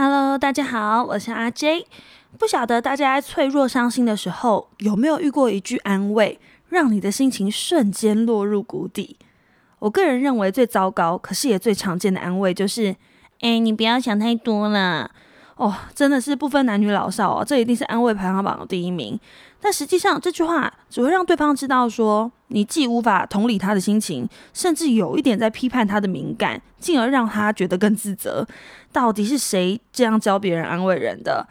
Hello，大家好，我是阿 J。不晓得大家在脆弱、伤心的时候，有没有遇过一句安慰，让你的心情瞬间落入谷底？我个人认为最糟糕，可是也最常见的安慰，就是“哎，你不要想太多了。”哦，真的是不分男女老少哦，这一定是安慰排行榜的第一名。但实际上，这句话只会让对方知道说，你既无法同理他的心情，甚至有一点在批判他的敏感，进而让他觉得更自责。到底是谁这样教别人安慰人的？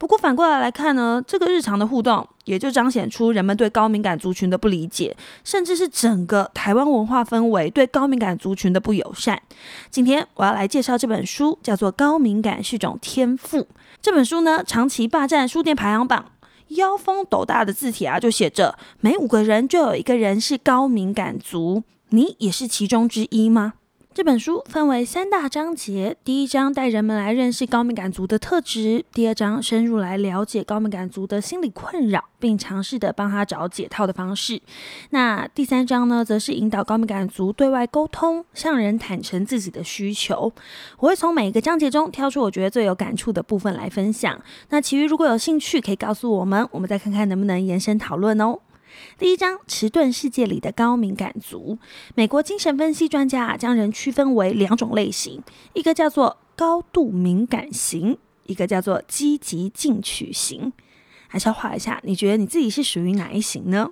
不过反过来来看呢，这个日常的互动也就彰显出人们对高敏感族群的不理解，甚至是整个台湾文化氛围对高敏感族群的不友善。今天我要来介绍这本书，叫做《高敏感是种天赋》。这本书呢，长期霸占书店排行榜，腰封斗大的字体啊，就写着每五个人就有一个人是高敏感族，你也是其中之一吗？这本书分为三大章节，第一章带人们来认识高敏感族的特质，第二章深入来了解高敏感族的心理困扰，并尝试的帮他找解套的方式。那第三章呢，则是引导高敏感族对外沟通，向人坦诚自己的需求。我会从每一个章节中挑出我觉得最有感触的部分来分享。那其余如果有兴趣，可以告诉我们，我们再看看能不能延伸讨论哦。第一章，迟钝世界里的高敏感族。美国精神分析专家啊，将人区分为两种类型，一个叫做高度敏感型，一个叫做积极进取型。还是要画一下，你觉得你自己是属于哪一型呢？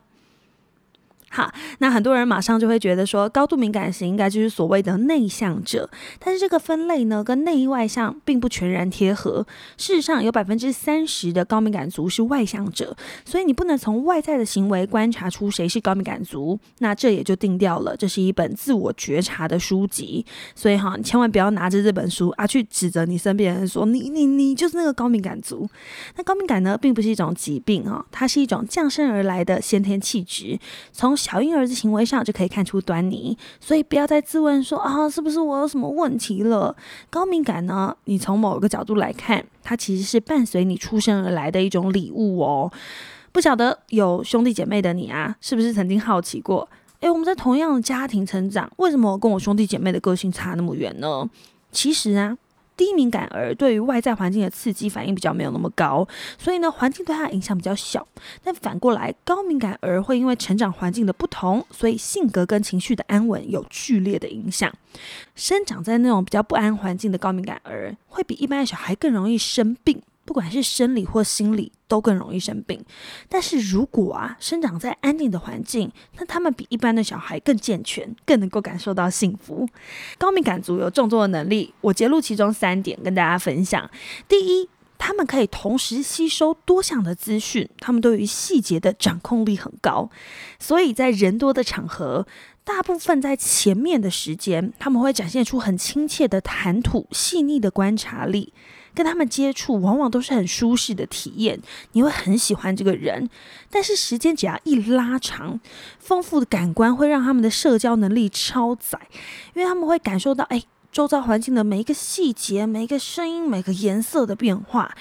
好，那很多人马上就会觉得说，高度敏感型应该就是所谓的内向者，但是这个分类呢，跟内外向并不全然贴合。事实上，有百分之三十的高敏感族是外向者，所以你不能从外在的行为观察出谁是高敏感族。那这也就定掉了，这是一本自我觉察的书籍。所以哈，你千万不要拿着这本书啊去指责你身边人说你你你就是那个高敏感族。那高敏感呢，并不是一种疾病啊，它是一种降生而来的先天气质，从小婴儿的行为上就可以看出端倪，所以不要再自问说啊，是不是我有什么问题了？高敏感呢？你从某个角度来看，它其实是伴随你出生而来的一种礼物哦。不晓得有兄弟姐妹的你啊，是不是曾经好奇过？诶，我们在同样的家庭成长，为什么跟我兄弟姐妹的个性差那么远呢？其实啊。低敏感儿对于外在环境的刺激反应比较没有那么高，所以呢，环境对他影响比较小。但反过来，高敏感儿会因为成长环境的不同，所以性格跟情绪的安稳有剧烈的影响。生长在那种比较不安环境的高敏感儿，会比一般的小孩更容易生病。不管是生理或心理，都更容易生病。但是如果啊，生长在安定的环境，那他们比一般的小孩更健全，更能够感受到幸福。高敏感族有众多的能力，我揭露其中三点跟大家分享。第一，他们可以同时吸收多项的资讯，他们对于细节的掌控力很高，所以在人多的场合，大部分在前面的时间，他们会展现出很亲切的谈吐、细腻的观察力。跟他们接触，往往都是很舒适的体验，你会很喜欢这个人。但是时间只要一拉长，丰富的感官会让他们的社交能力超载，因为他们会感受到，哎，周遭环境的每一个细节、每一个声音、每个颜色的变化。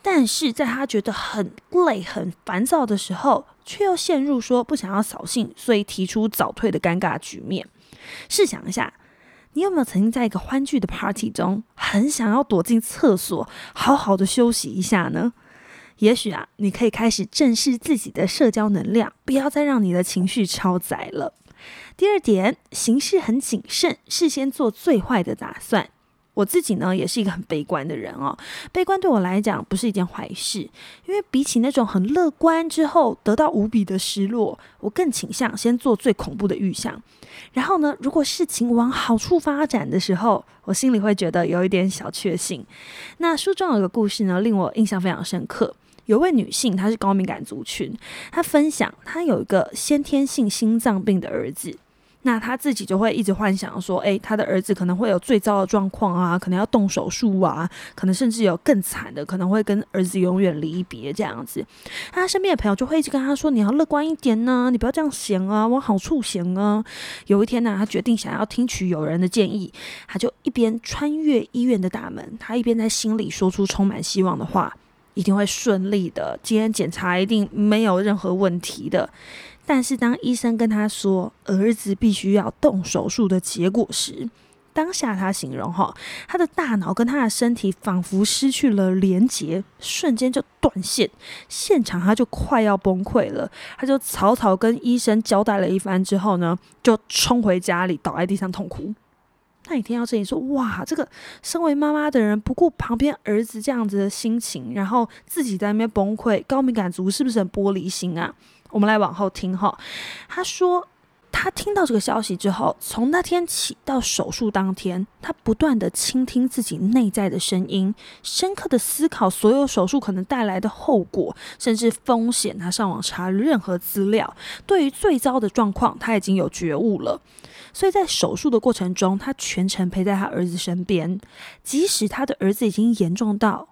但是在他觉得很累、很烦躁的时候，却又陷入说不想要扫兴，所以提出早退的尴尬局面。试想一下。你有没有曾经在一个欢聚的 party 中，很想要躲进厕所，好好的休息一下呢？也许啊，你可以开始正视自己的社交能量，不要再让你的情绪超载了。第二点，行事很谨慎，事先做最坏的打算。我自己呢，也是一个很悲观的人哦。悲观对我来讲不是一件坏事，因为比起那种很乐观之后得到无比的失落，我更倾向先做最恐怖的预想。然后呢，如果事情往好处发展的时候，我心里会觉得有一点小确幸。那书中有个故事呢，令我印象非常深刻。有位女性，她是高敏感族群，她分享她有一个先天性心脏病的儿子。那他自己就会一直幻想说，诶，他的儿子可能会有最糟的状况啊，可能要动手术啊，可能甚至有更惨的，可能会跟儿子永远离别这样子。他身边的朋友就会一直跟他说，你要乐观一点呢，你不要这样想啊，往好处想啊。有一天呢，他决定想要听取友人的建议，他就一边穿越医院的大门，他一边在心里说出充满希望的话，一定会顺利的，今天检查一定没有任何问题的。但是当医生跟他说儿子必须要动手术的结果时，当下他形容哈，他的大脑跟他的身体仿佛失去了连接，瞬间就断线，现场他就快要崩溃了。他就草草跟医生交代了一番之后呢，就冲回家里倒在地上痛哭。那你听到这里说，哇，这个身为妈妈的人不顾旁边儿子这样子的心情，然后自己在那边崩溃，高敏感族是不是很玻璃心啊？我们来往后听哈，他说。他听到这个消息之后，从那天起到手术当天，他不断的倾听自己内在的声音，深刻的思考所有手术可能带来的后果，甚至风险。他上网查任何资料，对于最糟的状况，他已经有觉悟了。所以在手术的过程中，他全程陪在他儿子身边，即使他的儿子已经严重到。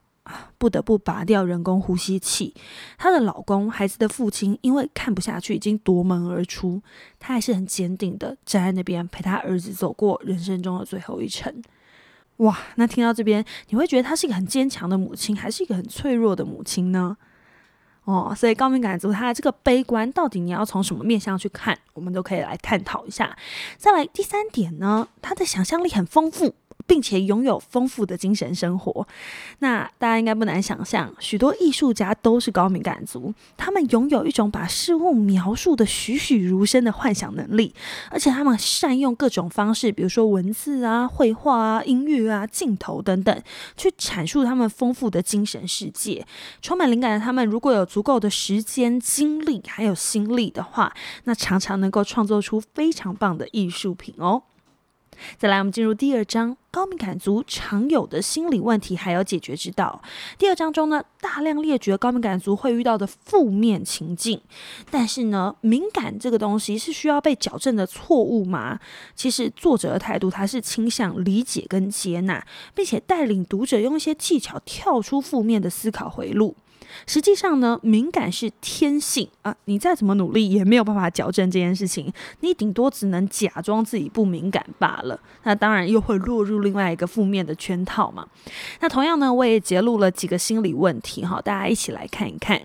不得不拔掉人工呼吸器，她的老公、孩子的父亲因为看不下去，已经夺门而出。她还是很坚定的站在那边，陪她儿子走过人生中的最后一程。哇，那听到这边，你会觉得她是一个很坚强的母亲，还是一个很脆弱的母亲呢？哦，所以高敏感族他的这个悲观，到底你要从什么面向去看，我们都可以来探讨一下。再来第三点呢，他的想象力很丰富。并且拥有丰富的精神生活，那大家应该不难想象，许多艺术家都是高敏感族，他们拥有一种把事物描述的栩栩如生的幻想能力，而且他们善用各种方式，比如说文字啊、绘画啊、音乐啊、镜头等等，去阐述他们丰富的精神世界。充满灵感的他们，如果有足够的时间、精力还有心力的话，那常常能够创作出非常棒的艺术品哦。再来，我们进入第二章，高敏感族常有的心理问题还有解决之道。第二章中呢，大量列举了高敏感族会遇到的负面情境。但是呢，敏感这个东西是需要被矫正的错误吗？其实作者的态度，他是倾向理解跟接纳，并且带领读者用一些技巧跳出负面的思考回路。实际上呢，敏感是天性啊，你再怎么努力也没有办法矫正这件事情，你顶多只能假装自己不敏感罢了。那当然又会落入另外一个负面的圈套嘛。那同样呢，我也揭露了几个心理问题哈，大家一起来看一看。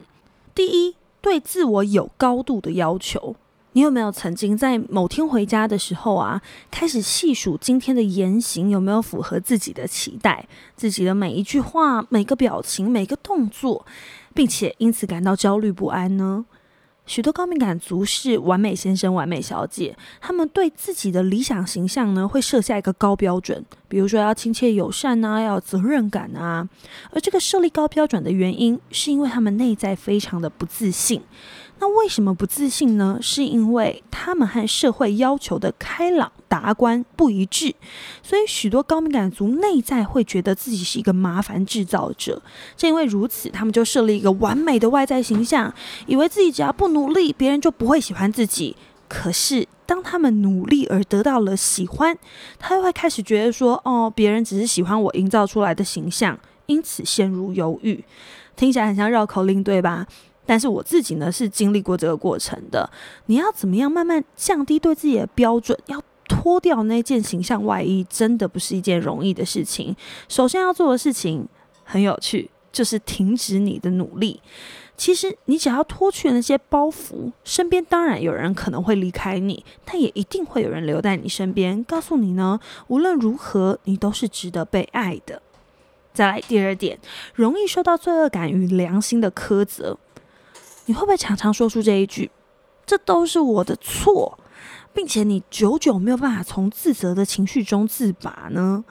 第一，对自我有高度的要求。你有没有曾经在某天回家的时候啊，开始细数今天的言行有没有符合自己的期待，自己的每一句话、每个表情、每个动作，并且因此感到焦虑不安呢？许多高敏感族是完美先生、完美小姐，他们对自己的理想形象呢，会设下一个高标准，比如说要亲切友善啊，要有责任感啊。而这个设立高标准的原因，是因为他们内在非常的不自信。那为什么不自信呢？是因为他们和社会要求的开朗达观不一致，所以许多高敏感族内在会觉得自己是一个麻烦制造者。正因为如此，他们就设立一个完美的外在形象，以为自己只要不努力，别人就不会喜欢自己。可是当他们努力而得到了喜欢，他又会开始觉得说：“哦，别人只是喜欢我营造出来的形象，因此陷入犹豫。”听起来很像绕口令，对吧？但是我自己呢，是经历过这个过程的。你要怎么样慢慢降低对自己的标准？要脱掉那件形象外衣，真的不是一件容易的事情。首先要做的事情很有趣，就是停止你的努力。其实你只要脱去那些包袱，身边当然有人可能会离开你，但也一定会有人留在你身边，告诉你呢，无论如何，你都是值得被爱的。再来第二点，容易受到罪恶感与良心的苛责。你会不会常常说出这一句？这都是我的错，并且你久久没有办法从自责的情绪中自拔呢？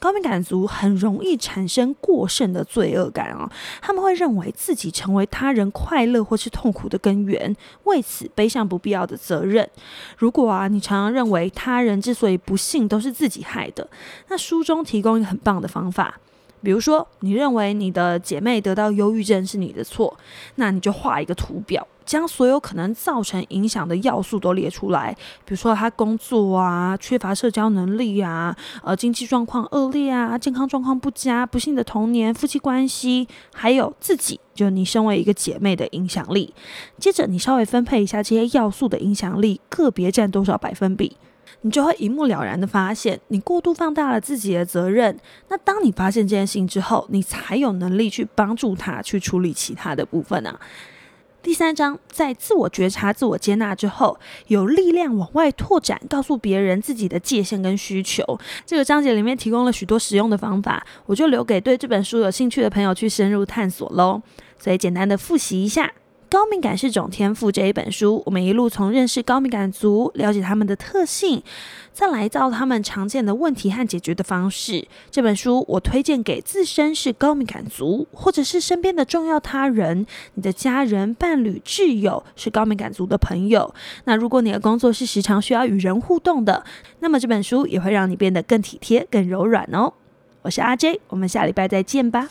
高敏感族很容易产生过剩的罪恶感啊，他们会认为自己成为他人快乐或是痛苦的根源，为此背上不必要的责任。如果啊，你常常认为他人之所以不幸都是自己害的，那书中提供一个很棒的方法。比如说，你认为你的姐妹得到忧郁症是你的错，那你就画一个图表，将所有可能造成影响的要素都列出来。比如说，她工作啊，缺乏社交能力啊，呃，经济状况恶劣啊，健康状况不佳，不幸的童年，夫妻关系，还有自己，就你身为一个姐妹的影响力。接着，你稍微分配一下这些要素的影响力，个别占多少百分比。你就会一目了然的发现，你过度放大了自己的责任。那当你发现这件事情之后，你才有能力去帮助他去处理其他的部分啊。第三章，在自我觉察、自我接纳之后，有力量往外拓展，告诉别人自己的界限跟需求。这个章节里面提供了许多实用的方法，我就留给对这本书有兴趣的朋友去深入探索喽。所以简单的复习一下。高敏感是种天赋这一本书，我们一路从认识高敏感族，了解他们的特性，再来到他们常见的问题和解决的方式。这本书我推荐给自身是高敏感族，或者是身边的重要他人，你的家人、伴侣、挚友是高敏感族的朋友。那如果你的工作是时常需要与人互动的，那么这本书也会让你变得更体贴、更柔软哦。我是阿 J，我们下礼拜再见吧。